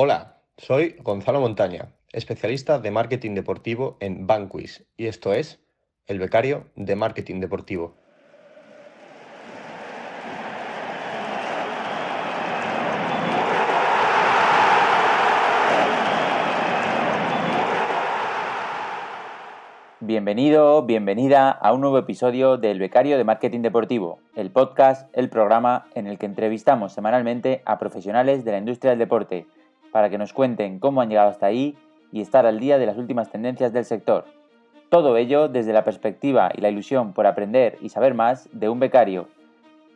Hola, soy Gonzalo Montaña, especialista de marketing deportivo en Banquis y esto es El Becario de Marketing Deportivo. Bienvenido, bienvenida a un nuevo episodio del Becario de Marketing Deportivo, el podcast, el programa en el que entrevistamos semanalmente a profesionales de la industria del deporte para que nos cuenten cómo han llegado hasta ahí y estar al día de las últimas tendencias del sector. Todo ello desde la perspectiva y la ilusión por aprender y saber más de un becario.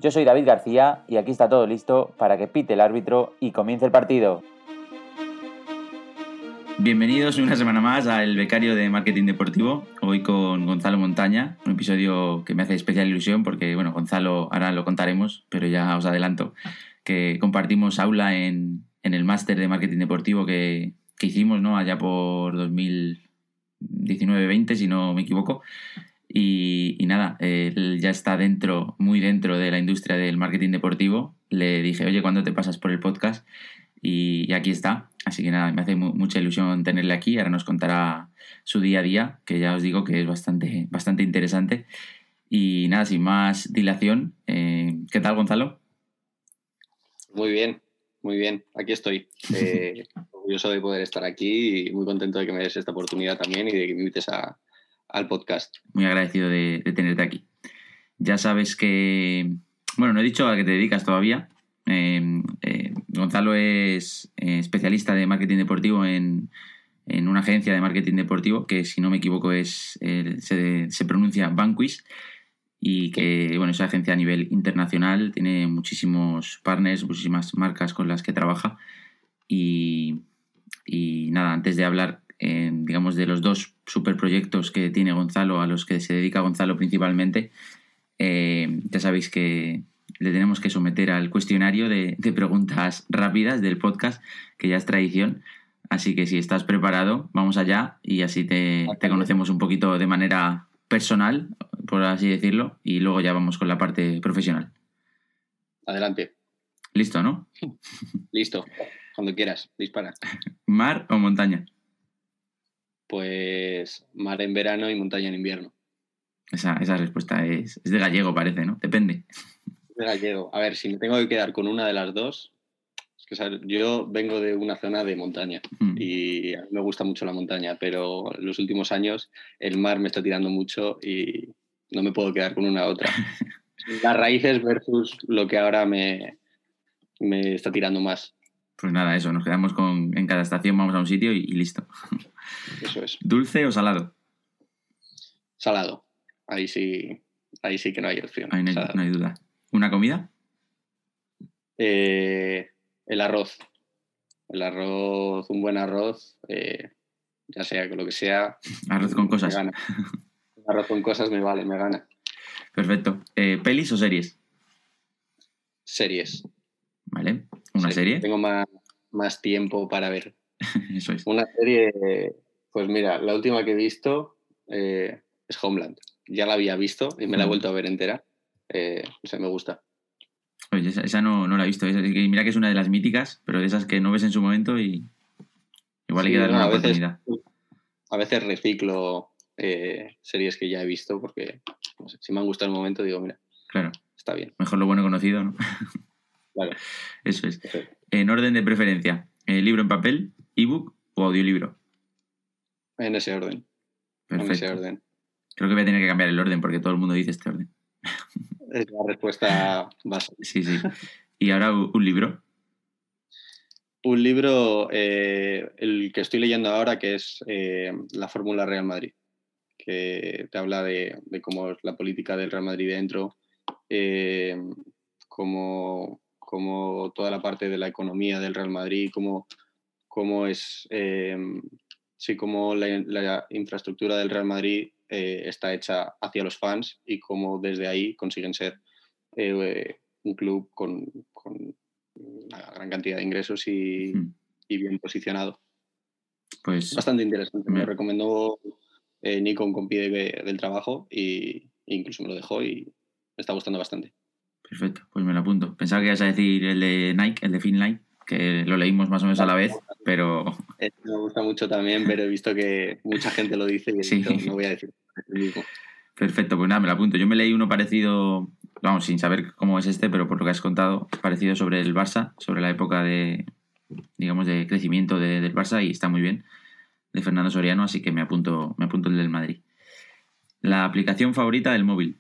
Yo soy David García y aquí está todo listo para que pite el árbitro y comience el partido. Bienvenidos una semana más al Becario de Marketing Deportivo, hoy con Gonzalo Montaña, un episodio que me hace especial ilusión porque, bueno, Gonzalo ahora lo contaremos, pero ya os adelanto que compartimos aula en, el máster de Marketing Deportivo que, hicimos, ¿no? Allá por 2019-20, si no me equivoco. Y, y, nada, él ya está dentro, muy dentro de la industria del marketing deportivo. Le dije, oye, ¿cuándo te pasas por el podcast? Y, aquí está. Así que nada, me hace mucha ilusión tenerle aquí. Ahora nos contará su día a día, que ya os digo que es bastante, bastante interesante. Y nada, sin más dilación, eh, ¿qué tal Gonzalo? Muy bien, muy bien. Aquí estoy. Eh, orgulloso de poder estar aquí y muy contento de que me des esta oportunidad también y de que me invites al podcast. Muy agradecido de, de tenerte aquí. Ya sabes que, bueno, no he dicho a qué te dedicas todavía, Em, eh, Gonzalo es eh, especialista de marketing deportivo en, una agencia de marketing deportivo que, si no me equivoco, es se, pronuncia Banquis y que, bueno, esa agencia a nivel internacional tiene muchísimos partners, muchísimas marcas con las que trabaja. Y, nada, antes de hablar, eh, digamos, de los dos superproyectos que tiene Gonzalo, a los que se dedica Gonzalo principalmente, ya sabéis que le tenemos que someter al cuestionario de, preguntas rápidas del podcast, que ya es tradición. Así que si estás preparado, vamos allá y así te, conocemos un poquito de manera personal, por así decirlo, y luego ya vamos con la parte profesional. Adelante. Listo, ¿no? Listo. Cuando quieras, dispara. ¿Mar o montaña? Pues mar en verano y montaña en invierno. Esa, respuesta es, es de gallego, parece, ¿no? Depende gallego. A ver, si me tengo que quedar con una de las dos, es que yo vengo de una zona de montaña mm. y a mí me gusta mucho la montaña, pero en los últimos años el mar me está tirando mucho y no me puedo quedar con una otra. Las raíces versus lo que ahora me, me está tirando más. Pues nada, eso, nos quedamos con. En cada estación vamos a un sitio y, listo. Eso es. ¿Dulce o salado? Salado. Ahí sí, ahí sí que no hay opción. Ahí no hay duda. ¿Una comida? Eh, el arroz. El arroz, un buen arroz, eh, ya sea con lo que sea. Arroz con cosas. arroz con cosas me vale, me gana. Perfecto. Eh, ¿Pelis o series? Series. Vale. ¿Una serie? Tengo más, más tiempo para ver. Eso es. Una serie, pues mira, la última que he visto es Homeland. Ya la había visto y me la he vuelto a ver entera eh, me gusta. Oye, esa, no, la he visto. mira que es una de las míticas, pero de esas que no ves en su momento y igual hay que darle una oportunidad. a veces reciclo eh, series que ya he visto porque si me han gustado el momento digo, mira, claro. está bien. Mejor lo bueno conocido, ¿no? Claro. Eso es. En orden de preferencia, ¿eh, ¿libro en papel, ebook o audiolibro? En ese orden. En ese orden. Creo que voy a tener que cambiar el orden porque todo el mundo dice este orden. Es la respuesta básica. Sí, sí. ¿Y ahora un libro? Un libro, eh, el que estoy leyendo ahora, que es eh, La Fórmula Real Madrid, que te habla de, cómo es la política del Real Madrid dentro, eh, cómo, toda la parte de la economía del Real Madrid, cómo, cómo es, sí, cómo la infraestructura del Real Madrid eh, está hecha hacia los fans y cómo desde ahí consiguen ser eh, un club con, una gran cantidad de ingresos y, bien posicionado. Pues bastante interesante. Me, recomendó eh, Nikon con pie del trabajo y incluso me lo dejó y me está gustando bastante. Perfecto, pues me lo apunto. Pensaba que ibas a decir el de Nike, el de Finline, que lo leímos más o menos a la vez, pero... Este me gusta mucho también, pero he visto que mucha gente lo dice y Sí. no voy a decir Perfecto, pues nada, me lo apunto. Yo me leí uno parecido, vamos, sin saber cómo es este, pero por lo que has contado, parecido sobre el Barça, sobre la época de, digamos, de crecimiento de- del Barça y está muy bien, de Fernando Soriano, así que me apunto, me apunto el del Madrid. La aplicación favorita del móvil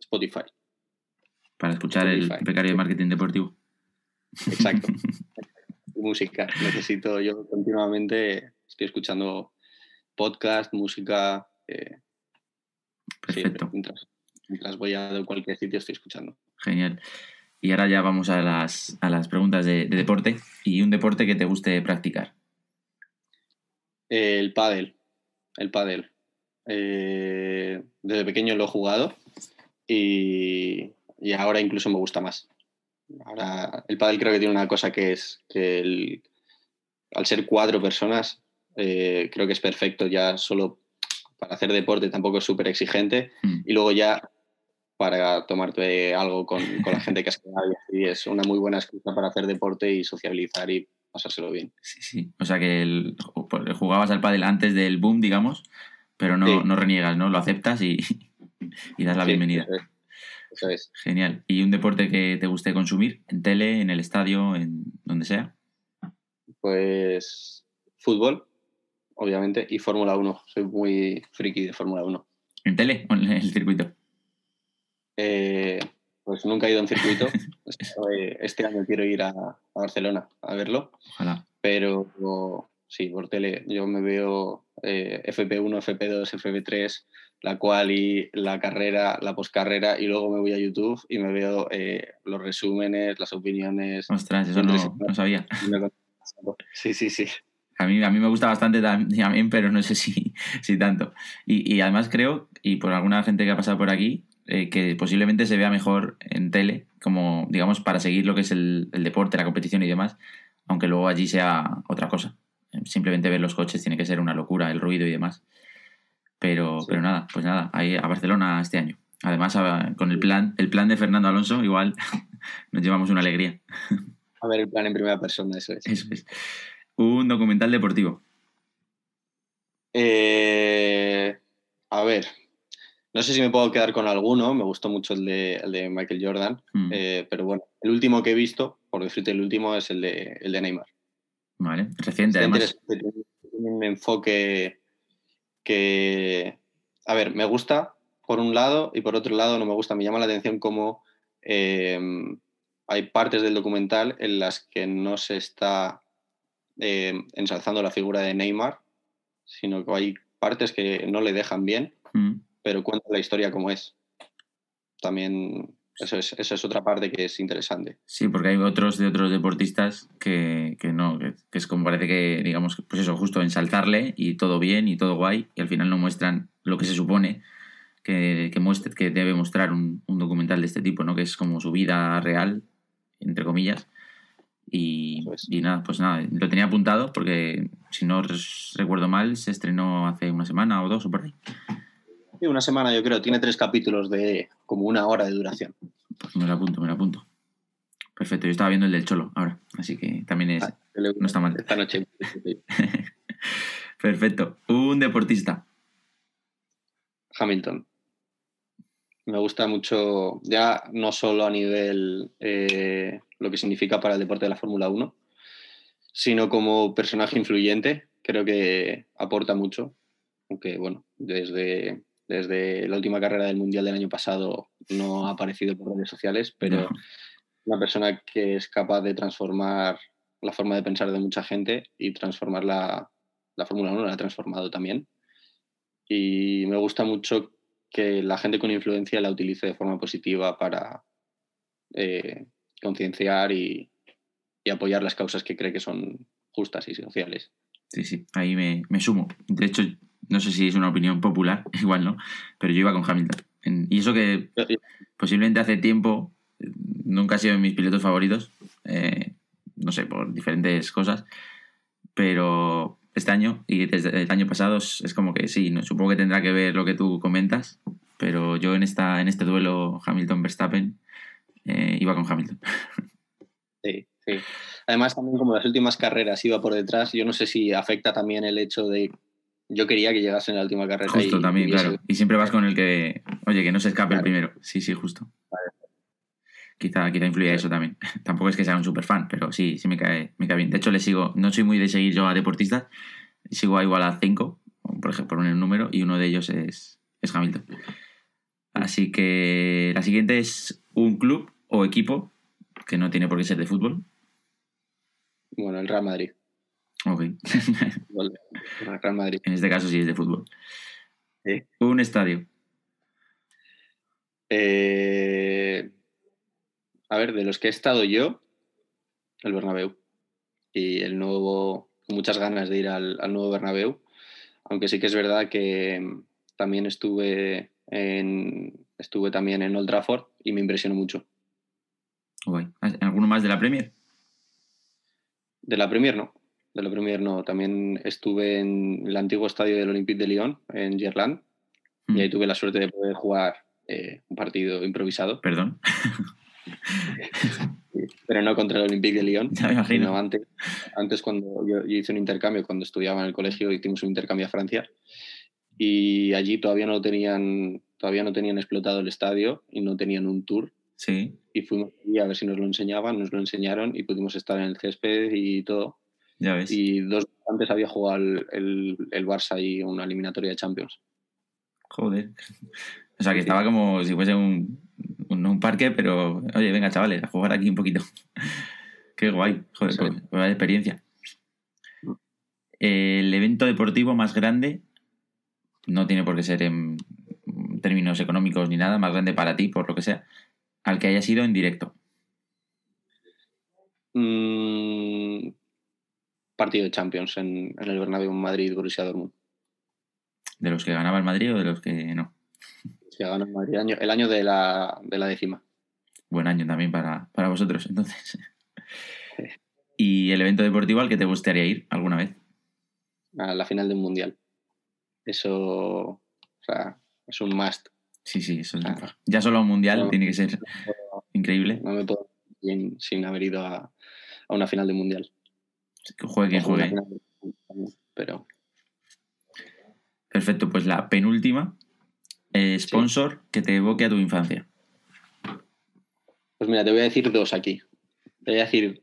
Spotify, para escuchar el Spotify. becario de marketing deportivo. exacto. música. Necesito, yo continuamente estoy escuchando podcast, música. eh, Perfecto, mientras, mientras voy a cualquier sitio estoy escuchando. genial. Y ahora ya vamos a las, a las preguntas de, de deporte y un deporte que te guste practicar. El pádel, el pádel. Eh, desde pequeño lo he jugado y, y ahora incluso me gusta más. Ahora el pádel creo que tiene una cosa que es que el- al ser cuatro personas eh, creo que es perfecto ya solo para hacer deporte tampoco es súper exigente Mm. y luego ya para tomarte algo con, con la gente que has quedado y es una muy buena excusa para hacer deporte y sociabilizar y pasárselo bien. Sí, sí. O sea que el- jugabas al pádel antes del boom, digamos, pero no, Sí. no reniegas, ¿no? Lo aceptas y, y das la Sí, bienvenida. eso es. Eso es. Genial. ¿Y un deporte que te guste consumir? ¿En tele, en el estadio, en donde sea? Pues fútbol, obviamente, y Fórmula 1. Soy muy friki de Fórmula 1. ¿En tele o en el circuito? Eh, pues nunca he ido en circuito. Este año quiero ir a, a Barcelona a verlo, Ojalá. pero sí, por tele. Yo me veo eh, FP1, FP2, FP3, la cual y la carrera, la poscarrera, y luego me voy a YouTube y me veo eh, los resúmenes, las opiniones. Ostras, eso no, no sabía. Sí, sí, sí. A mí, a mí me gusta bastante tam- también, pero no sé si, si tanto. Y, y además creo, y por alguna gente que ha pasado por aquí, eh, que posiblemente se vea mejor en tele, como, digamos, para seguir lo que es el, el deporte, la competición y demás, aunque luego allí sea otra cosa. Simplemente ver los coches tiene que ser una locura, el ruido y demás. Pero, Sí. pero nada, pues nada, ahí a Barcelona este año. Además, a- con el plan, el plan de Fernando Alonso, igual nos llevamos una alegría. A ver el plan en primera persona, eso es. Eso es. Un documental deportivo. Eh, a ver, no sé si me puedo quedar con alguno, me gustó mucho el de, el de Michael Jordan, Mm, eh, pero bueno, el último que he visto, por decirte el último, es el de, el de Neymar. Vale, reciente Está además. un enfoque que, a ver, me gusta por un lado y por otro lado no me gusta. Me llama la atención cómo eh, hay partes del documental en las que no se está eh, ensalzando la figura de Neymar, sino que hay partes que no le dejan bien, Mm. pero cuenta la historia como es. También eso es, eso es otra parte que es interesante. Sí, porque hay otros de otros deportistas que, que no, que, que es como parece que, digamos, pues eso, justo ensalzarle y todo bien y todo guay, y al final no muestran lo que se supone que, que, muestre, que debe mostrar un, un documental de este tipo, ¿no? Que es como su vida real, entre comillas. Y, nada, pues nada, lo tenía apuntado porque, si no recuerdo mal, se estrenó hace una semana o dos o por ahí. Y una semana yo creo, tiene tres capítulos de como una hora de duración. Pues me lo apunto, me lo apunto. Perfecto, yo estaba viendo el del Cholo ahora, así que también es... Ah, No está mal. Esta noche. Perfecto. Un deportista. Hamilton. Me gusta mucho, ya no solo a nivel eh, lo que significa para el deporte de la Fórmula 1, sino como personaje influyente. Creo que aporta mucho. Aunque, bueno, desde, desde la última carrera del Mundial del año pasado no ha aparecido por redes sociales, pero No. una persona que es capaz de transformar la forma de pensar de mucha gente y transformar la, la Fórmula 1, la ha transformado también. Y me gusta mucho que la gente con influencia la utilice de forma positiva para eh, concienciar y, y apoyar las causas que cree que son justas y sociales. Sí, sí, ahí me, me sumo. De hecho, no sé si es una opinión popular, igual no, pero yo iba con Hamilton. En- y eso que yo- posiblemente hace tiempo eh, nunca ha sido de mis pilotos favoritos, eh, no sé, por diferentes cosas, pero este año y desde el año pasado es, es como que sí, no, supongo que tendrá que ver lo que tú comentas, pero yo en, esta, en este duelo Hamilton-Verstappen eh, iba con Hamilton. Sí. Sí. Además, también como las últimas carreras iba por detrás, yo no sé si afecta también el hecho de yo quería que llegase en la última carrera. Justo, también, claro. Y siempre vas con el que, oye, que no se escape el primero. Sí, sí, justo. Quizá, quizá influye eso también. Tampoco es que sea un super fan, pero sí, sí me cae, me cae bien. De hecho, le sigo, no soy muy de seguir yo a deportistas, sigo a igual a cinco, por ejemplo, por un número, y uno de ellos es, es Hamilton. Así que la siguiente es un club o equipo, que no tiene por qué ser de fútbol. Bueno, el Real Madrid. Ok. el Real Madrid. En este caso sí es de fútbol. Un estadio. Eh, a ver, de los que he estado yo, el Bernabéu. Y el nuevo, muchas ganas de ir al, al nuevo Bernabéu. Aunque sí que es verdad que también estuve en, estuve también en Old Trafford y me impresionó mucho. Guay. ¿Alguno más de la Premier? De la Premier no. De la Premier no. También estuve en el antiguo estadio del Olympique de Lyon, en Gerland, y ahí mm. tuve la suerte de poder jugar eh, un partido improvisado. Perdón. Pero no contra el Olympique de Lyon. Sino antes, antes cuando yo, hice un intercambio, cuando estudiaba en el colegio, hicimos un intercambio a Francia y allí todavía no tenían todavía no tenían explotado el estadio y no tenían un tour. Sí. Y fuimos a ver si nos lo enseñaban, nos lo enseñaron y pudimos estar en el césped y todo. Ya ves. Y dos antes había jugado el, el, el Barça y una eliminatoria de Champions. Joder. O sea, que estaba como si fuese un, un, un, parque, pero oye, venga, chavales, a jugar aquí un poquito. Qué guay, joder, sí. pues, buena experiencia. Mm. El evento deportivo más grande no tiene por qué ser en términos económicos ni nada, más grande para ti, por lo que sea, al que haya sido en directo. Mm, partido de Champions en, en el Bernabéu Madrid, Borussia Dortmund. ¿De los que ganaba el Madrid o de los que no? Que ganó el Madrid, año, el año de la, de la décima. Buen año también para, para vosotros, entonces. ¿Y el evento deportivo al que te gustaría ir alguna vez? A la final de un mundial. Eso, o sea, es un must. Sí, sí, eso es claro. Ya solo un mundial no, tiene que ser no, increíble. No me puedo ir sin haber ido a, a una final de mundial. Que juegue quien juegue. Pero. Perfecto, pues la penúltima. Eh, sponsor sí. que te evoque a tu infancia. Pues mira, te voy a decir dos aquí. Te voy a decir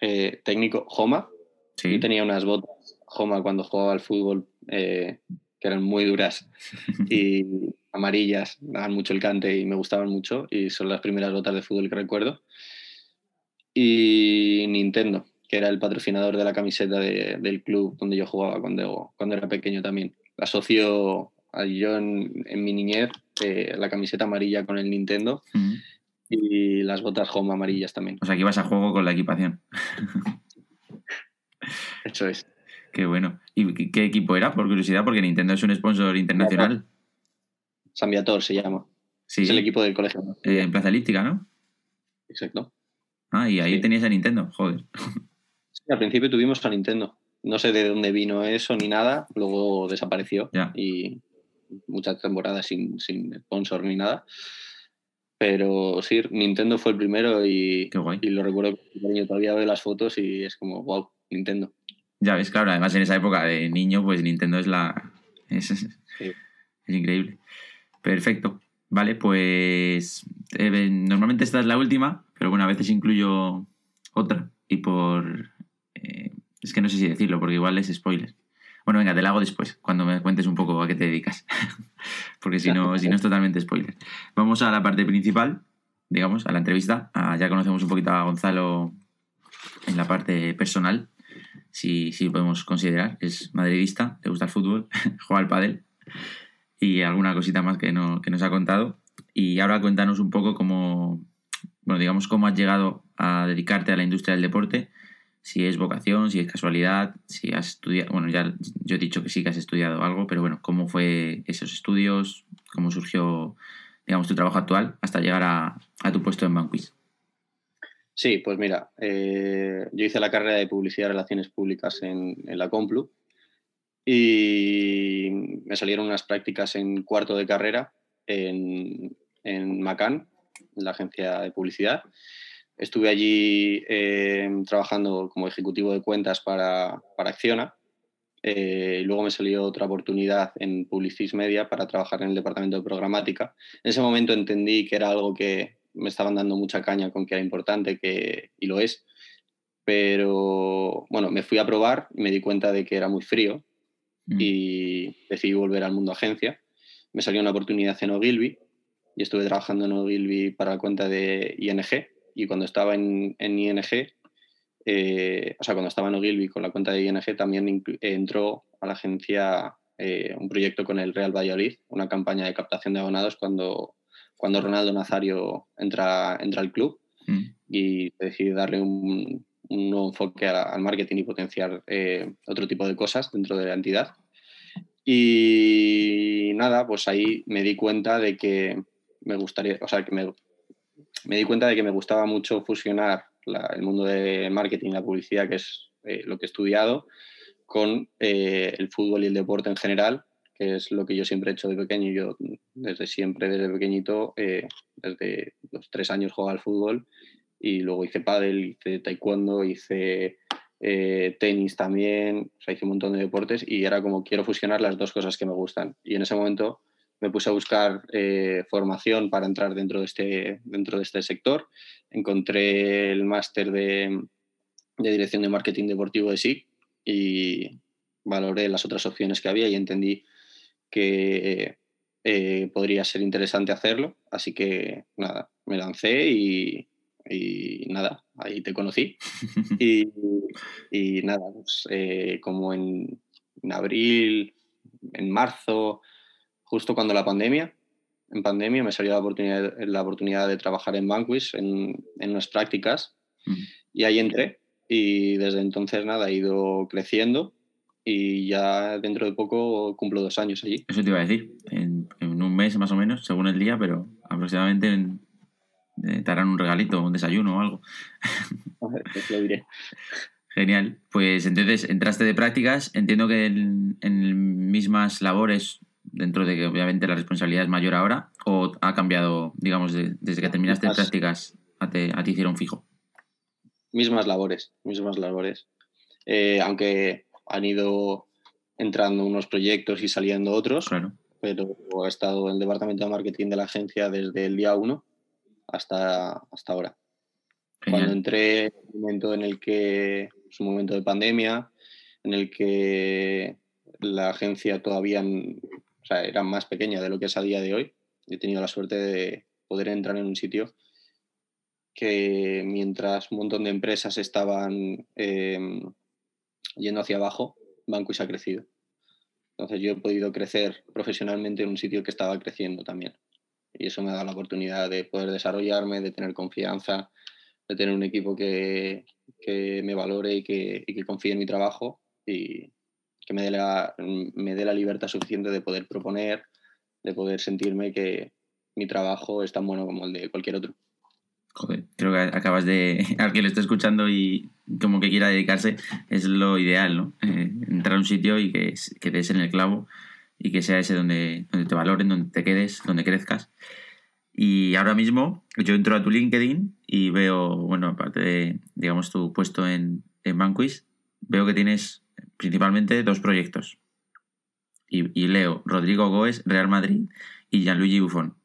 eh, técnico Joma. Sí. Yo tenía unas botas Joma cuando jugaba al fútbol eh, que eran muy duras y amarillas, daban mucho el cante y me gustaban mucho y son las primeras botas de fútbol que recuerdo. Y Nintendo, que era el patrocinador de la camiseta de, del club donde yo jugaba cuando, cuando era pequeño también. Asocio a yo en, en mi niñez eh, la camiseta amarilla con el Nintendo uh -huh. y las botas home amarillas también. O sea, que ibas a juego con la equipación. Eso es. Qué bueno. ¿Y qué equipo era, por curiosidad? Porque Nintendo es un sponsor internacional. San Viator se llama. Sí. Es el equipo del colegio. ¿no? Eh, en Plaza Elíptica, ¿no? Exacto. Ah, y ahí sí. tenías a Nintendo, joder. Sí, al principio tuvimos a Nintendo. No sé de dónde vino eso ni nada, luego desapareció. Ya. Y muchas temporadas sin, sin sponsor ni nada. Pero sí, Nintendo fue el primero y, y lo recuerdo todavía veo las fotos y es como, wow, Nintendo. Ya ves, claro, además en esa época de niño, pues Nintendo es la. Es, sí. es increíble. Perfecto. Vale, pues. Eh, normalmente esta es la última, pero bueno, a veces incluyo otra. Y por. Eh, es que no sé si decirlo, porque igual es spoiler. Bueno, venga, te la hago después, cuando me cuentes un poco a qué te dedicas. porque si no, si no es totalmente spoiler. Vamos a la parte principal, digamos, a la entrevista. Ah, ya conocemos un poquito a Gonzalo en la parte personal si, si podemos considerar. Es madridista, le gusta el fútbol, juega al pádel y alguna cosita más que, no, que nos ha contado. Y ahora cuéntanos un poco cómo, bueno, digamos, cómo has llegado a dedicarte a la industria del deporte, si es vocación, si es casualidad, si has estudiado, bueno, ya yo he dicho que sí que has estudiado algo, pero bueno, ¿cómo fue esos estudios? ¿Cómo surgió, digamos, tu trabajo actual hasta llegar a, a tu puesto en Banquist? Sí, pues mira, eh, yo hice la carrera de Publicidad y Relaciones Públicas en, la Complu y me salieron unas prácticas en cuarto de carrera en, en Macan, en la agencia de publicidad. estuve allí eh, trabajando como ejecutivo de cuentas para, para Acciona. Eh, luego me salió otra oportunidad en Publicis Media para trabajar en el departamento de programática. En ese momento entendí que era algo que me estaban dando mucha caña con que era importante que, y lo es. Pero bueno, me fui a probar y me di cuenta de que era muy frío mm. y decidí volver al mundo agencia. Me salió una oportunidad en Ogilvy y estuve trabajando en Ogilvy para la cuenta de ING. Y cuando estaba en, en ING, eh, o sea, cuando estaba en Ogilvy con la cuenta de ING, también entró a la agencia eh, un proyecto con el Real Valladolid, una campaña de captación de abonados cuando cuando Ronaldo Nazario entra, entra al club mm. y decide darle un, nuevo enfoque al marketing y potenciar eh, otro tipo de cosas dentro de la entidad. Y nada, pues ahí me di cuenta de que me gustaría, o sea, que me, me di cuenta de que me gustaba mucho fusionar el mundo de marketing y la publicidad, que es eh, lo que he estudiado, con eh, el fútbol y el deporte en general que es lo que yo siempre he hecho de pequeño. Yo desde siempre, desde pequeñito, eh, desde los tres años jugaba al fútbol y luego hice pádel, hice taekwondo, hice eh, tenis también, o sea, hice un montón de deportes y era como quiero fusionar las dos cosas que me gustan. Y en ese momento me puse a buscar eh, formación para entrar dentro de, este, dentro de este sector. Encontré el máster de, de Dirección de Marketing Deportivo de SIC y valoré las otras opciones que había y entendí que eh, podría ser interesante hacerlo. Así que nada, me lancé y, nada, ahí te conocí. y, nada, pues, eh, como en, abril, en marzo, justo cuando la pandemia, en pandemia me salió la oportunidad, la oportunidad de trabajar en Banquis, en, en unas prácticas, y ahí entré. Y desde entonces nada, ha ido creciendo y ya dentro de poco cumplo dos años allí. Eso te iba a decir, en, un mes más o menos, según el día, pero aproximadamente eh, te harán un regalito, un desayuno o algo. Pues lo diré. Genial. Pues entonces entraste de prácticas, entiendo que en, mismas labores, dentro de que obviamente la responsabilidad es mayor ahora, o ha cambiado, digamos, desde que terminaste de prácticas a, te, a ti hicieron fijo. Mismas labores, mismas labores. Eh, aunque han ido entrando unos proyectos y saliendo otros, pero he estado en el departamento de marketing de la agencia desde el día 1 hasta, hasta ahora. Cuando entré, un momento en el que es un momento de pandemia, en el que la agencia todavía era más pequeña de lo que es a día de hoy. He tenido la suerte de poder entrar en un sitio que mientras un montón de empresas estaban eh, yendo hacia abajo, Banquis ha crecido. Entonces yo he podido crecer profesionalmente en un sitio que estaba creciendo también. Y eso me dado la oportunidad de poder desarrollarme, de tener confianza, de tener un equipo que, me valore y que, confíe en mi trabajo y que me dé, la, me dé la libertad suficiente de poder proponer, de poder sentirme que mi trabajo es tan bueno como el de cualquier otro. Joder, creo que acabas de. Al que lo esté escuchando y como que quiera dedicarse, es lo ideal, ¿no? Eh, entrar a un sitio y que, que des en el clavo y que sea ese donde, donde te valoren, donde te quedes, donde crezcas. Y ahora mismo yo entro a tu LinkedIn y veo, bueno, aparte de, digamos, tu puesto en, en Banquist, veo que tienes principalmente dos proyectos. Y, y leo Rodrigo Goes, Real Madrid y Gianluigi Buffon.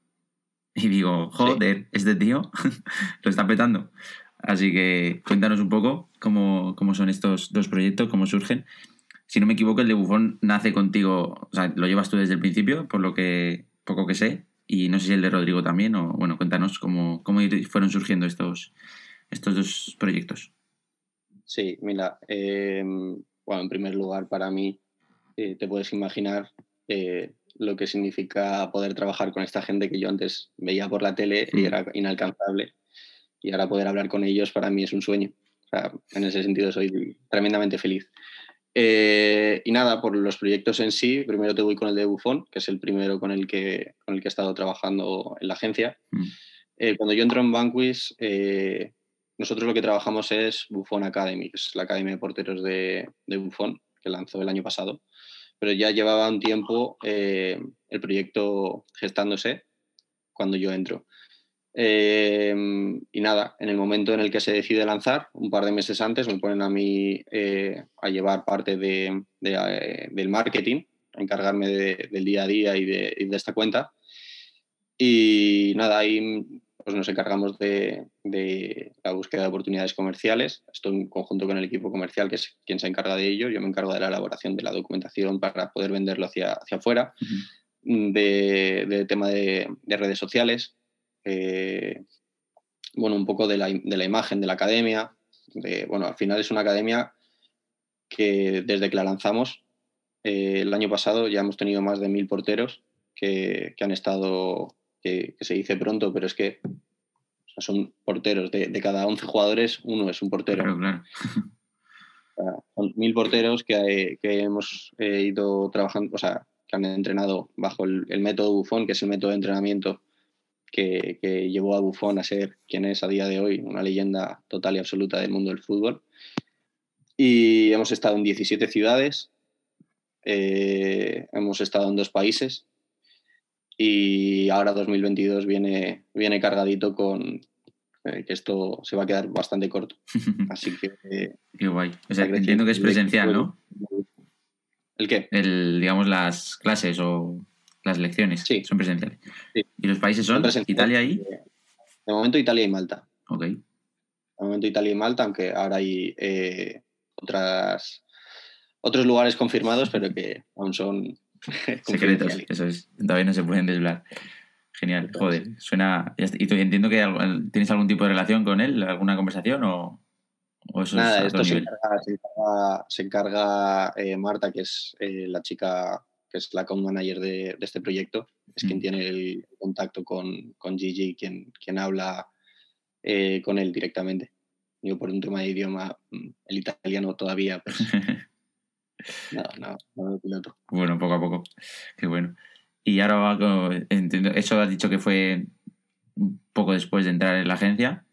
Y digo, joder, este tío lo está petando. Así que cuéntanos un poco cómo, son estos dos proyectos, cómo surgen. Si no me equivoco, el de Bufón nace contigo, o sea, lo llevas tú desde el principio, por lo que poco que sé, y no sé si el de Rodrigo también, o bueno, cuéntanos cómo, cómo fueron surgiendo estos, estos dos proyectos. Sí, mira, em, bueno, en primer lugar, para mí, eh, te puedes imaginar eh, lo que significa poder trabajar con esta gente que yo antes veía por la tele y mm. era inalcanzable. Y ahora poder hablar con ellos para mí es un sueño. en ese sentido soy tremendamente feliz. Eh, y nada, por los proyectos en sí, primero te voy con el de Buffon, que es el primero con el que, con el que he estado trabajando en la agencia. Mm. Eh, cuando yo entro en Banquis, eh, nosotros lo que trabajamos es Buffon Academy, que es la academia de porteros de, de Buffon, que lanzó el año pasado pero ya llevaba un tiempo eh, el proyecto gestándose cuando yo entro. Eh, y nada, en el momento en el que se decide lanzar, un par de meses antes, me ponen a mí eh, a llevar parte de, del marketing, a encargarme del día a día y de, de, esta cuenta. Y nada, ahí pues nos encargamos de, de, la búsqueda de oportunidades comerciales. Estoy en conjunto con el equipo comercial, que es quien se encarga de ello. Yo me encargo de la elaboración de la documentación para poder venderlo hacia, hacia afuera, de, de, tema de, de redes sociales, eh, bueno, un poco de la, de la, imagen de la academia. De, bueno, al final es una academia que desde que la lanzamos, eh, el año pasado ya hemos tenido más de mil porteros que, que han estado, que, que, se dice pronto, pero es que o sea, son porteros. De, de, cada 11 jugadores, uno es un portero. Claro, claro. O sea, son mil porteros que, que hemos eh, ido trabajando, o sea, que han entrenado bajo el, el método Bufón, que es el método de entrenamiento que, que, llevó a Buffon a ser quien es a día de hoy, una leyenda total y absoluta del mundo del fútbol. Y hemos estado en 17 ciudades, eh, hemos estado en dos países y ahora 2022 viene, viene cargadito con eh, que esto se va a quedar bastante corto. Así que... Eh, Qué guay. O sea, entiendo que es presencial, ¿no? ¿El qué? El, digamos, las clases o las lecciones sí. son presenciales. Sí. ¿Y los países son? ¿Italia y? De momento Italia y Malta. Ok. De momento Italia y Malta, aunque ahora hay eh, otras, otros lugares confirmados, pero que aún son secretos. Eso es. Todavía no se pueden desvelar. Genial, joder, suena. ¿Y tú, entiendo que tienes algún tipo de relación con él? ¿Alguna conversación o, o eso Nada, es esto se encarga, se encarga, se encarga eh, Marta, que es eh, la chica que es la account manager de, de este proyecto, es mm. quien tiene el contacto con, con Gigi, quien, quien habla eh, con él directamente. Yo por un tema de idioma, mm, el italiano todavía, pues... no, no, no piloto. Bueno, poco a poco. Qué bueno. Y ahora entiendo, eso has dicho que fue un poco después de entrar en la agencia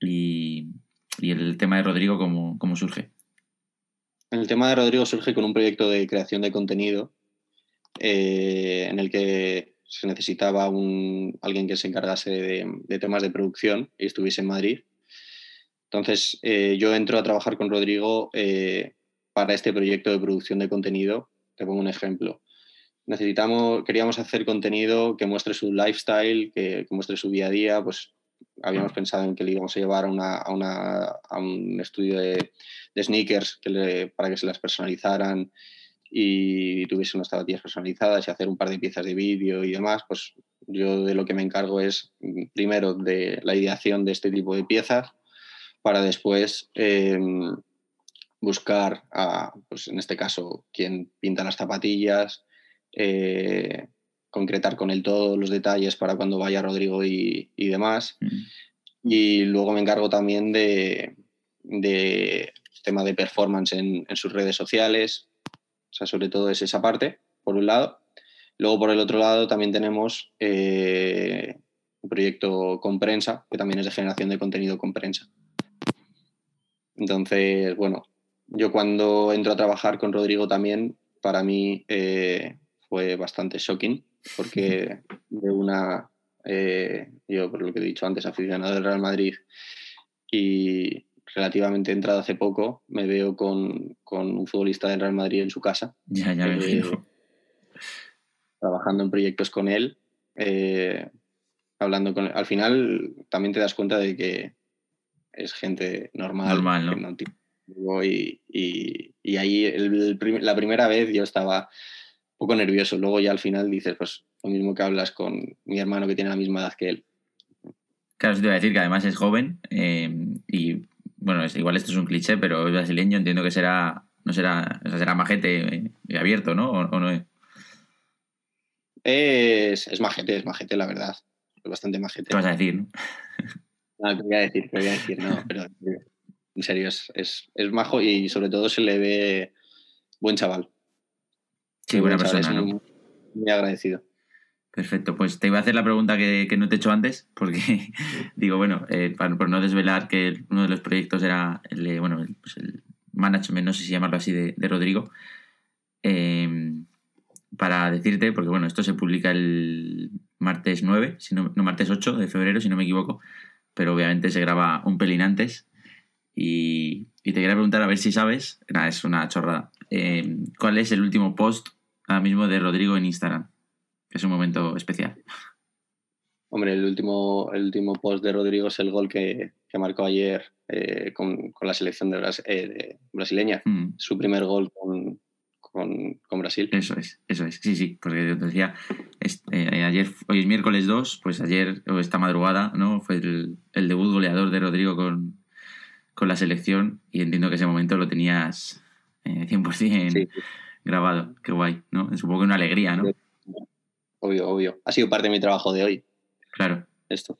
y, y el tema de Rodrigo, ¿cómo, ¿cómo surge? El tema de Rodrigo surge con un proyecto de creación de contenido eh, en el que se necesitaba un, alguien que se encargase de, de, temas de producción y estuviese en Madrid. Entonces eh, yo entro a trabajar con Rodrigo eh, para este proyecto de producción de contenido. Te pongo un ejemplo. Necesitamos, queríamos hacer contenido que muestre su lifestyle, que, que muestre su día a día. Pues habíamos pensado en que le íbamos a llevar a, una, a, una, a un estudio de, de sneakers que le, para que se las personalizaran y tuviese unas zapatillas personalizadas y hacer un par de piezas de vídeo y demás, pues yo de lo que me encargo es mm, primero de la ideación de este tipo de piezas para después eh, buscar, a, pues en este caso, quien pinta las zapatillas, eh, concretar con él todos los detalles para cuando vaya Rodrigo y, y demás. Y luego me encargo también de, de tema de performance en, en sus redes sociales, o sea, sobre todo es esa parte, por un lado. Luego, por el otro lado, también tenemos eh, un proyecto con prensa, que también es de generación de contenido con prensa. Entonces, bueno, yo cuando entro a trabajar con Rodrigo también, para mí eh, fue bastante shocking, porque de una, eh, yo por lo que he dicho antes, aficionado del Real Madrid y relativamente entrado hace poco, me veo con, con, un futbolista del Real Madrid en su casa. Ya, ya me eh, Trabajando en proyectos con él, hablando con él. Al final también te das cuenta de que es gente normal. Normal, ¿no? no y, y, y, ahí el, el, la primera vez yo estaba un poco nervioso. Luego ya al final dices, pues lo mismo que hablas con mi hermano que tiene la misma edad que él. Claro, te iba a decir que además es joven eh, y bueno, es, igual esto es un cliché, pero es brasileño, entiendo que será, no será, o sea, será majete y abierto, ¿no? ¿O, o no es? Es, es majete, es majete, la verdad. Es bastante majete. ¿Qué vas a decir, no? No, te voy a decir, te voy a decir, no, pero en serio, es, es, es majo y sobre todo se le ve buen chaval. Sí, buena persona, chaval, ¿no? muy, muy agradecido. Perfecto, pues te iba a hacer la pregunta que, que no te he hecho antes, porque digo, bueno, eh, para, por no desvelar que uno de los proyectos era el, bueno, el, pues el management, no sé si llamarlo así, de, de Rodrigo, eh, para decirte, porque bueno, esto se publica el martes 9, si no, no, martes 8 de febrero, si no me equivoco, pero obviamente se graba un pelín antes. Y, y te quería preguntar a ver si sabes, nada, es una chorrada, eh, ¿cuál es el último post ahora mismo de Rodrigo en Instagram? Es un momento especial. Hombre, el último, el último post de Rodrigo es el gol que, que marcó ayer eh, con, con, la selección de, Bras eh, de brasileña. Mm. Su primer gol con, con, con, Brasil. Eso es, eso es. Sí, sí, porque yo te decía, este, ayer, hoy es miércoles 2, pues ayer o esta madrugada, ¿no? Fue el, el debut goleador de Rodrigo con, con, la selección y entiendo que ese momento lo tenías eh, 100% sí. grabado. Qué guay, ¿no? Es un poco una alegría, ¿no? Obvio, obvio. Ha sido parte de mi trabajo de hoy. Claro. Esto.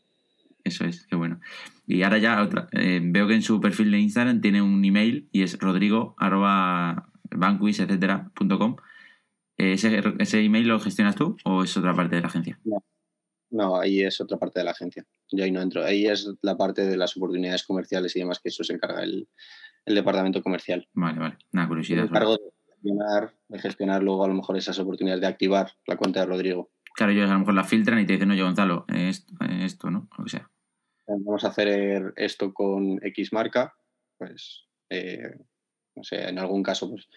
Eso es, qué bueno. Y ahora ya otra. Eh, veo que en su perfil de Instagram tiene un email y es rodrigo arroba banquis, etcétera, punto com. ¿Ese, ¿Ese email lo gestionas tú o es otra parte de la agencia? No. no, ahí es otra parte de la agencia. Yo ahí no entro. Ahí es la parte de las oportunidades comerciales y demás, que eso se encarga el, el departamento comercial. Vale, vale. Una curiosidad. Me encargo de gestionar, de gestionar luego a lo mejor esas oportunidades de activar la cuenta de Rodrigo. Claro, ellos a lo mejor la filtran y te dicen, oye, Gonzalo, esto, esto ¿no? O sea. Vamos a hacer esto con X marca, pues, eh, no sé, en algún caso, pues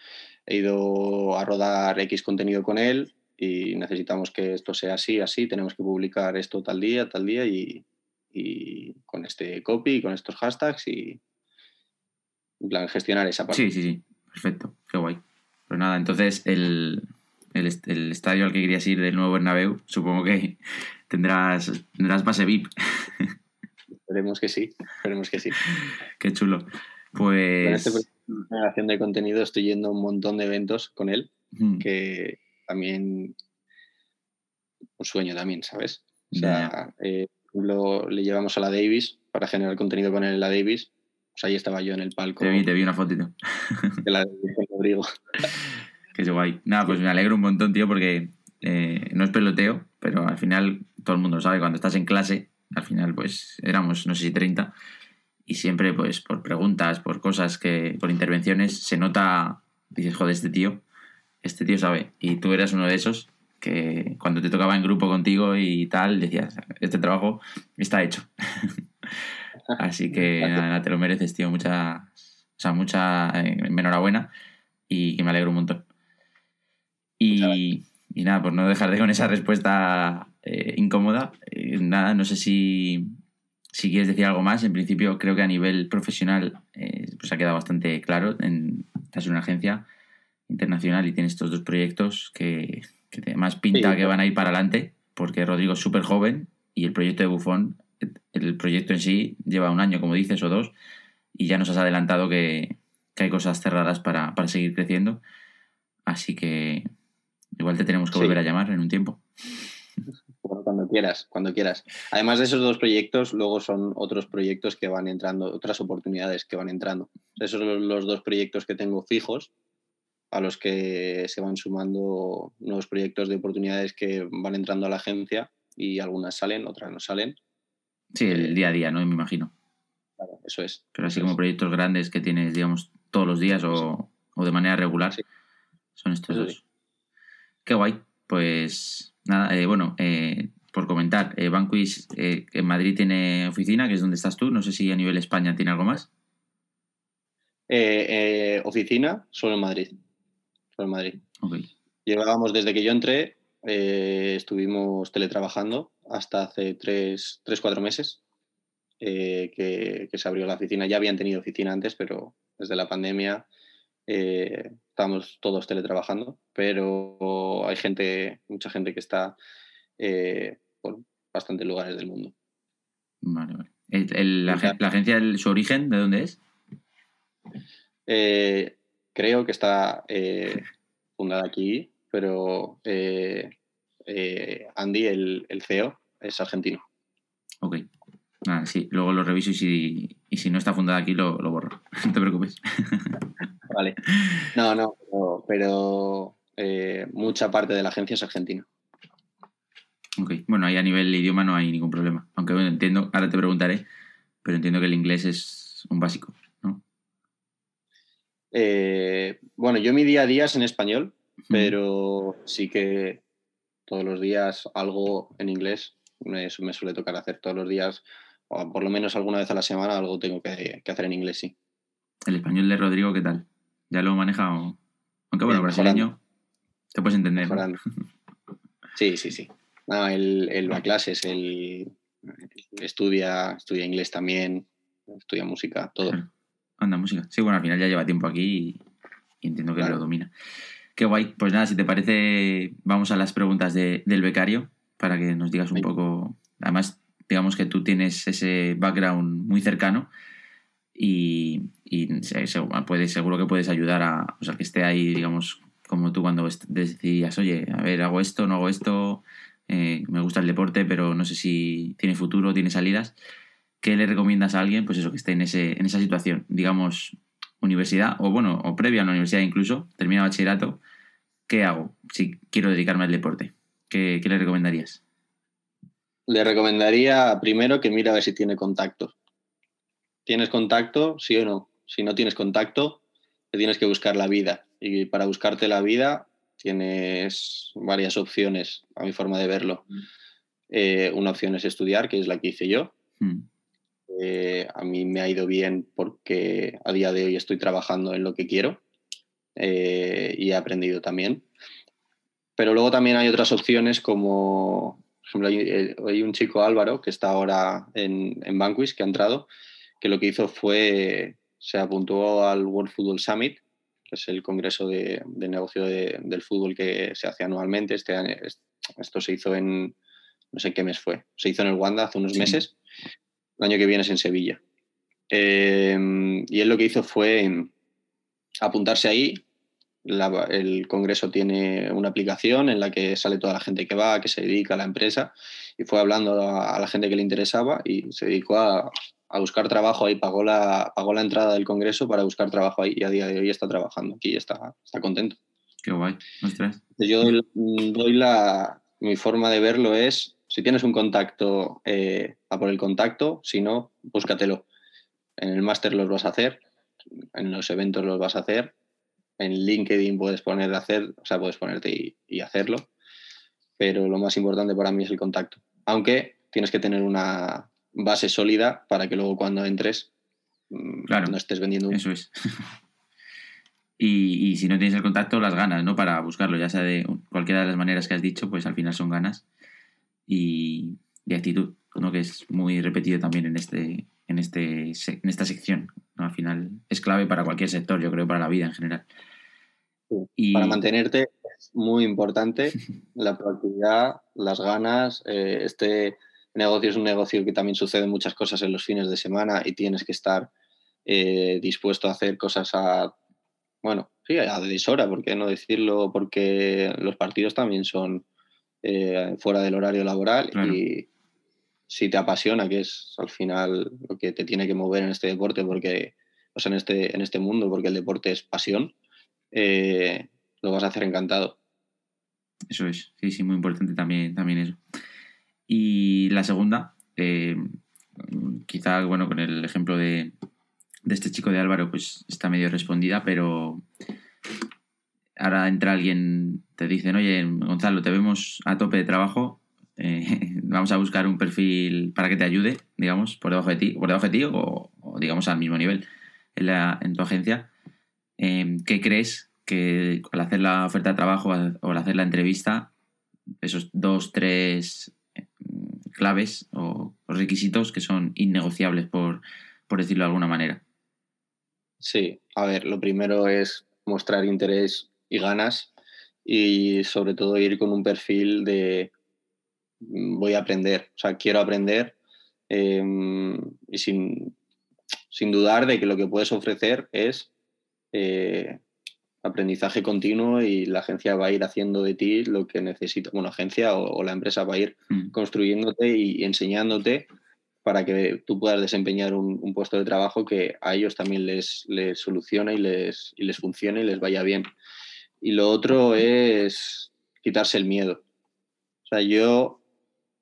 he ido a rodar X contenido con él y necesitamos que esto sea así, así, tenemos que publicar esto tal día, tal día y, y con este copy, con estos hashtags y, en plan, gestionar esa parte. Sí, sí, sí, perfecto, qué guay. Pues nada, entonces el, el, el, estadio al que querías ir del nuevo Bernabéu, supongo que tendrás, tendrás base VIP. Esperemos que sí, esperemos que sí. Qué chulo. Pues... Con este generación de contenido estoy yendo a un montón de eventos con él, mm. que también un sueño también, ¿sabes? O sea, eh, lo, le llevamos a la Davis para generar contenido con él en la Davis. Pues ahí estaba yo en el palco. Te vi, te vi una fotito. De la Davis con Rodrigo. Qué guay. Nada, pues me alegro un montón, tío, porque eh, no es peloteo, pero al final todo el mundo lo sabe, cuando estás en clase, al final pues éramos, no sé si 30, y siempre pues por preguntas, por cosas que, por intervenciones, se nota, dices, joder, este tío, este tío sabe. Y tú eras uno de esos que cuando te tocaba en grupo contigo y tal, decías, este trabajo está hecho. Así que nada, te lo mereces, tío. Mucha, o sea, mucha eh, enhorabuena y que me alegro un montón. Y, y, nada, por no dejar de con esa respuesta eh, incómoda, eh, nada, no sé si, si, quieres decir algo más. En principio, creo que a nivel profesional pues ha quedado bastante claro. En, estás en una agencia internacional y tienes estos dos proyectos que, que además pinta sí, que van a ir para adelante, porque Rodrigo es súper joven y el proyecto de Bufón, el proyecto en sí lleva un año, como dices, o dos, y ya nos has adelantado que, que hay cosas cerradas para, para seguir creciendo. Así que Igual te tenemos que volver sí. a llamar en un tiempo. Bueno, cuando quieras, cuando quieras. Además de esos dos proyectos, luego son otros proyectos que van entrando, otras oportunidades que van entrando. Esos son los dos proyectos que tengo fijos, a los que se van sumando nuevos proyectos de oportunidades que van entrando a la agencia y algunas salen, otras no salen. Sí, el día a día, ¿no? Me imagino. Claro, eso es. Pero así como proyectos grandes que tienes, digamos, todos los días o, o de manera regular, sí. son estos eso dos. Sí. Qué guay. Pues nada, eh, bueno, eh, por comentar, eh, Banquis en Madrid tiene oficina, que es donde estás tú. No sé si a nivel España tiene algo más. Eh, oficina, solo en Madrid. En Madrid. Okay. Llevábamos desde que yo entré, estuvimos teletrabajando hasta hace tres, tres cuatro meses que, que, se abrió la oficina. Ya habían tenido oficina antes, pero desde la pandemia eh, estamos todos teletrabajando, pero hay gente, mucha gente que está eh, por bastantes lugares del mundo. Vale, vale. ¿El, el, la, la, agencia, el, su origen, de dónde es? Eh, creo que está eh, fundada aquí, pero eh, Andy, el, el, CEO, es argentino. Ok. Ah, sí, luego lo reviso y si, y si no está fundada aquí lo, lo borro. No te preocupes. Vale. No, no, pero, pero eh, mucha parte de la agencia es argentina. Ok, bueno, ahí a nivel idioma no hay ningún problema. Aunque bueno, entiendo, ahora te preguntaré, pero entiendo que el inglés es un básico. Eh, bueno, yo mi día a día es en español, pero sí que todos los días algo en inglés. Me, me suele tocar hacer todos los días, o por lo menos alguna vez a la semana, algo tengo que, hacer en inglés, sí. ¿El español de Rodrigo qué tal? ¿Ya lo maneja? Aunque bueno, brasileño, te puedes entender. Sí, sí, sí. No, él, va a clases, él estudia, estudia inglés también, estudia música, todo. Anda, música. Sí, bueno, al final ya lleva tiempo aquí y, entiendo que lo domina. Qué guay. Pues nada, si te parece, vamos a las preguntas del becario para que nos digas un poco. Además, digamos que tú tienes ese background muy cercano y, y puedes, seguro que puedes ayudar a, o sea, que esté ahí, digamos, como tú cuando decías, oye, a ver, hago esto, no hago esto, eh, me gusta el deporte, pero no sé si tiene futuro, tiene salidas. ¿Qué le recomiendas a alguien? Pues eso, que esté en, ese, en esa situación, digamos, universidad, o bueno, o previa a la universidad incluso, termina bachillerato, ¿qué hago si quiero dedicarme al deporte? ¿Qué, le recomendarías? Le recomendaría primero que mire a ver si tiene contacto. ¿Tienes contacto? Sí o no. Si no tienes contacto, te tienes que buscar la vida. Y para buscarte la vida tienes varias opciones, a mi forma de verlo. Mm. Eh, una opción es estudiar, que es la que hice yo. Mm. Eh, a mí me ha ido bien porque a día de hoy estoy trabajando en lo que quiero eh, y he aprendido también. Pero luego también hay otras opciones como, por ejemplo, hay, un chico Álvaro que está ahora en, en Banquist, que ha entrado, que lo que hizo fue, se apuntó al World Football Summit, que es el congreso de, negocio del fútbol que se hace anualmente. Este esto se hizo en, no sé qué mes fue, se hizo en el Wanda hace unos meses el año que viene es en Sevilla. Em, y él lo que hizo fue apuntarse ahí. el Congreso tiene una aplicación en la que sale toda la gente que va, que se dedica a la empresa, y fue hablando a, la gente que le interesaba y se dedicó a, buscar trabajo ahí, pagó la, pagó la entrada del Congreso para buscar trabajo ahí y a día de hoy está trabajando aquí y está, está contento. Qué guay, Yo doy la, mi forma de verlo es si tienes un contacto, eh, a por el contacto, si no, búscatelo. En el máster los vas a hacer, en los eventos los vas a hacer, en LinkedIn puedes poner hacer, o sea, puedes ponerte y, hacerlo, pero lo más importante para mí es el contacto. Aunque tienes que tener una base sólida para que luego cuando entres mm, no estés vendiendo. Eso es. y, y, si no tienes el contacto, las ganas, ¿no? Para buscarlo, ya sea de cualquiera de las maneras que has dicho, pues al final son ganas y, actitud, ¿no? que es muy repetido también en, este, en, este, en esta sección. Al final es clave para cualquier sector, yo creo, para la vida en general. Y... Para mantenerte es muy importante la proactividad, las ganas. Eh, este negocio es un negocio que también sucede muchas cosas en los fines de semana y tienes que estar eh, dispuesto a hacer cosas a, bueno, sí, a deshora, ¿por qué no decirlo? Porque los partidos también son eh, fuera del horario laboral y si te apasiona, que es al final lo que te tiene que mover en este deporte, porque, o sea, en este, en este mundo, porque el deporte es pasión, eh, lo vas a hacer encantado. Eso es, sí, sí, muy importante también, también eso. Y la segunda, eh, quizá, bueno, con el ejemplo de, de este chico de Álvaro, pues está medio respondida, pero ahora entra alguien, te dicen, oye, Gonzalo, te vemos a tope de trabajo, eh, vamos a buscar un perfil para que te ayude, digamos, por debajo de ti, por debajo de ti o, digamos al mismo nivel en, tu agencia. Em, ¿Qué crees que al hacer la oferta de trabajo o al hacer la entrevista, esos dos, tres em, claves o, requisitos que son innegociables, por, por decirlo de alguna manera? Sí, a ver, lo primero es mostrar interés y ganas y sobre todo ir con un perfil de mm, voy a aprender, o sea, quiero aprender em, y sin, sin, dudar de que lo que puedes ofrecer es eh, aprendizaje continuo y la agencia va a ir haciendo de ti lo que necesita, bueno, agencia o, la empresa va a ir mm. construyéndote y enseñándote para que tú puedas desempeñar un, puesto de trabajo que a ellos también les, les solucione y les, y les funcione y les vaya bien. Y lo otro es quitarse el miedo. O sea, yo,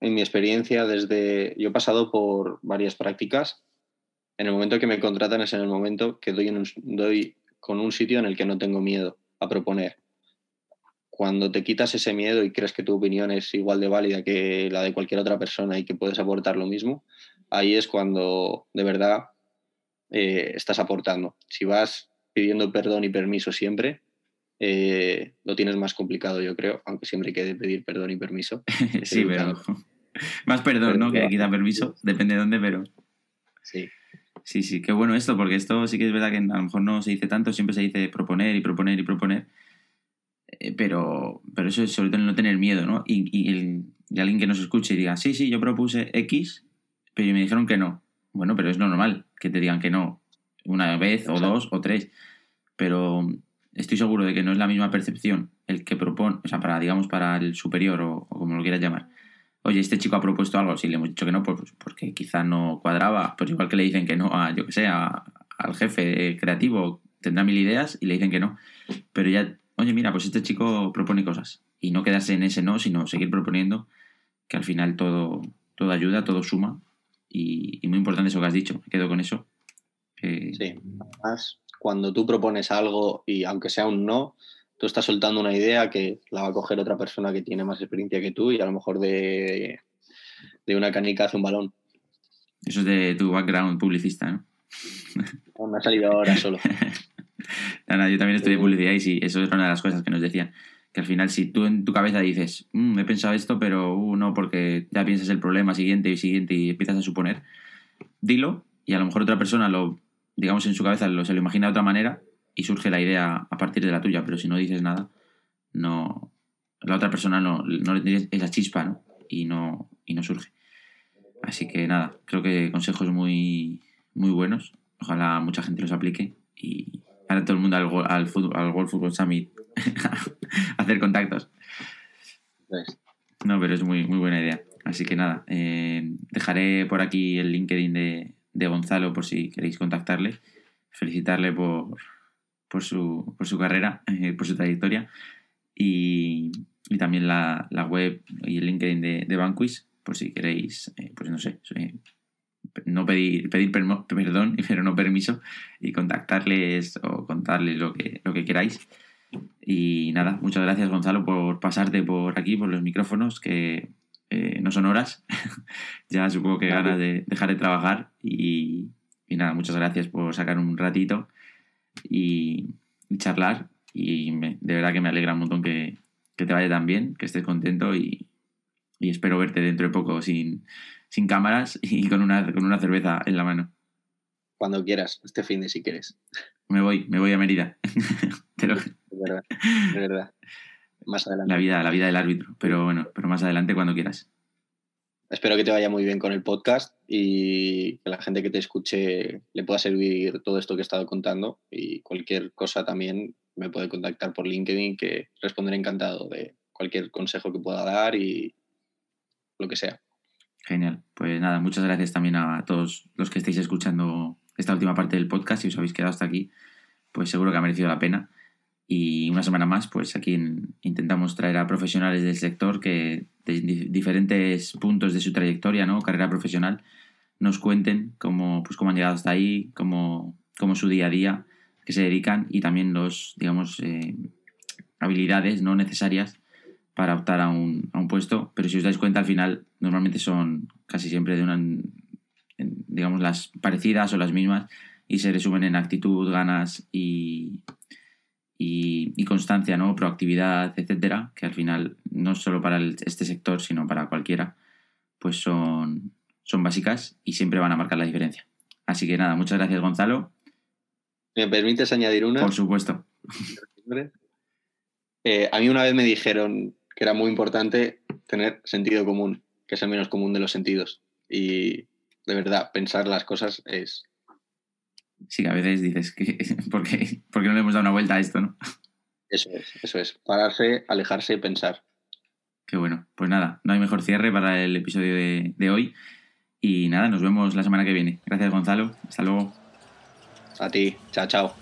en mi experiencia, desde. Yo he pasado por varias prácticas. En el momento que me contratan es en el momento que doy, doy con un sitio en el que no tengo miedo a proponer. cuando te quitas ese miedo y crees que tu opinión es igual de válida que la de cualquier otra persona y que puedes aportar lo mismo, ahí es cuando de verdad eh, estás aportando. Si vas pidiendo perdón y permiso siempre, eh, lo tienes más complicado, yo creo, aunque siempre hay que pedir perdón y permiso. sí, pero más perdón, ¿no? Que quita permiso, depende de dónde, pero... Sí. Sí, sí, qué bueno esto, porque esto sí que es verdad que a lo mejor no se dice tanto, siempre se dice proponer y proponer y proponer, eh, pero, pero eso es sobre todo no tener miedo, ¿no? Y, y, alguien que nos escuche y diga, sí, sí, yo propuse X, pero me dijeron que no. Bueno, pero es normal que te digan que no una vez o dos o tres, pero estoy seguro de que no es la misma percepción el que propone, o sea, para, digamos, para el superior o, como lo quieras llamar. Oye, este chico ha propuesto algo, si le hemos dicho que no, pues porque quizá no cuadraba, pues igual que le dicen que no a, yo que sé, al jefe creativo, tendrá mil ideas y le dicen que no. Pero ya, oye, mira, pues este chico propone cosas. Y no quedarse en ese no, sino seguir proponiendo, que al final todo, todo ayuda, todo suma. Y, muy importante eso que has dicho, me quedo con eso. Sí, además, cuando tú propones algo y aunque sea un no, tú estás soltando una idea que la va a coger otra persona que tiene más experiencia que tú y a lo mejor de, de una canica hace un balón. Eso es de tu background publicista, ¿no? me ha salido ahora solo. yo también estoy de publicidad y sí, eso es una de las cosas que nos decían. Que al final, si tú en tu cabeza dices, mm, he pensado esto, pero uh, no, porque ya piensas el problema siguiente y siguiente y empiezas a suponer, dilo y a lo mejor otra persona lo digamos, en su cabeza lo, se lo imagina de otra manera y surge la idea a partir de la tuya, pero si no dices nada, no la otra persona no, no le tienes esa chispa, ¿no? Y no, y no surge. Así que nada, creo que consejos muy, muy buenos. Ojalá mucha gente los aplique y para todo el mundo al, al, fútbol, al World Football Summit hacer contactos. No, pero es muy, muy buena idea. Así que nada, eh, dejaré por aquí el LinkedIn de, de Gonzalo por si queréis contactarle, felicitarle por, por, su, por su carrera, eh, por su trayectoria y, y también la, la, web y el LinkedIn de, de Banquist por si queréis, eh, pues no sé, no pedir, pedir perdón, pero no permiso y contactarles o contarles lo que, lo que queráis. Y nada, muchas gracias Gonzalo por pasarte por aquí, por los micrófonos, que eh, no son horas. ya supongo que ganas de dejar de trabajar y, nada, muchas gracias por sacar un ratito y, charlar. Y de verdad que me alegra un montón que, te vaya tan bien, que estés contento y, espero verte dentro de poco sin, sin cámaras y con una, con una cerveza en la mano. Cuando quieras, este fin de si quieres. Me voy, me voy a Mérida. De verdad, de verdad más adelante. La vida, la vida del árbitro, pero bueno, pero más adelante cuando quieras. Espero que te vaya muy bien con el podcast y que la gente que te escuche le pueda servir todo esto que he estado contando y cualquier cosa también me puede contactar por LinkedIn que responderé encantado de cualquier consejo que pueda dar y lo que sea. Genial. Pues nada, muchas gracias también a todos los que estáis escuchando esta última parte del podcast. Si os habéis quedado hasta aquí, pues seguro que ha merecido la pena. Y una semana más, pues aquí intentamos traer a profesionales del sector que de diferentes puntos de su trayectoria, ¿no? Carrera profesional, nos cuenten cómo, pues, cómo han llegado hasta ahí, cómo, cómo su día a día, que se dedican y también los, digamos, eh, habilidades no necesarias para optar a un, a un, puesto. Pero si os dais cuenta, al final normalmente son casi siempre de una, digamos, las parecidas o las mismas y se resumen en actitud, ganas y, y, constancia, ¿no? proactividad, etcétera, que al final no solo para este sector, sino para cualquiera, pues son, son básicas y siempre van a marcar la diferencia. Así que nada, muchas gracias Gonzalo. ¿Me permites añadir una? Por supuesto. Eh, a mí una vez me dijeron que era muy importante tener sentido común, que es el menos común de los sentidos. Y de verdad, pensar las cosas es sí que a veces dices, que, ¿por, qué, no le hemos dado una vuelta a esto, no? Eso es, eso es. Pararse, alejarse y pensar. Qué bueno. Pues nada, no hay mejor cierre para el episodio de, de hoy. Y nada, nos vemos la semana que viene. Gracias, Gonzalo. Hasta luego. A ti. Chao, chao.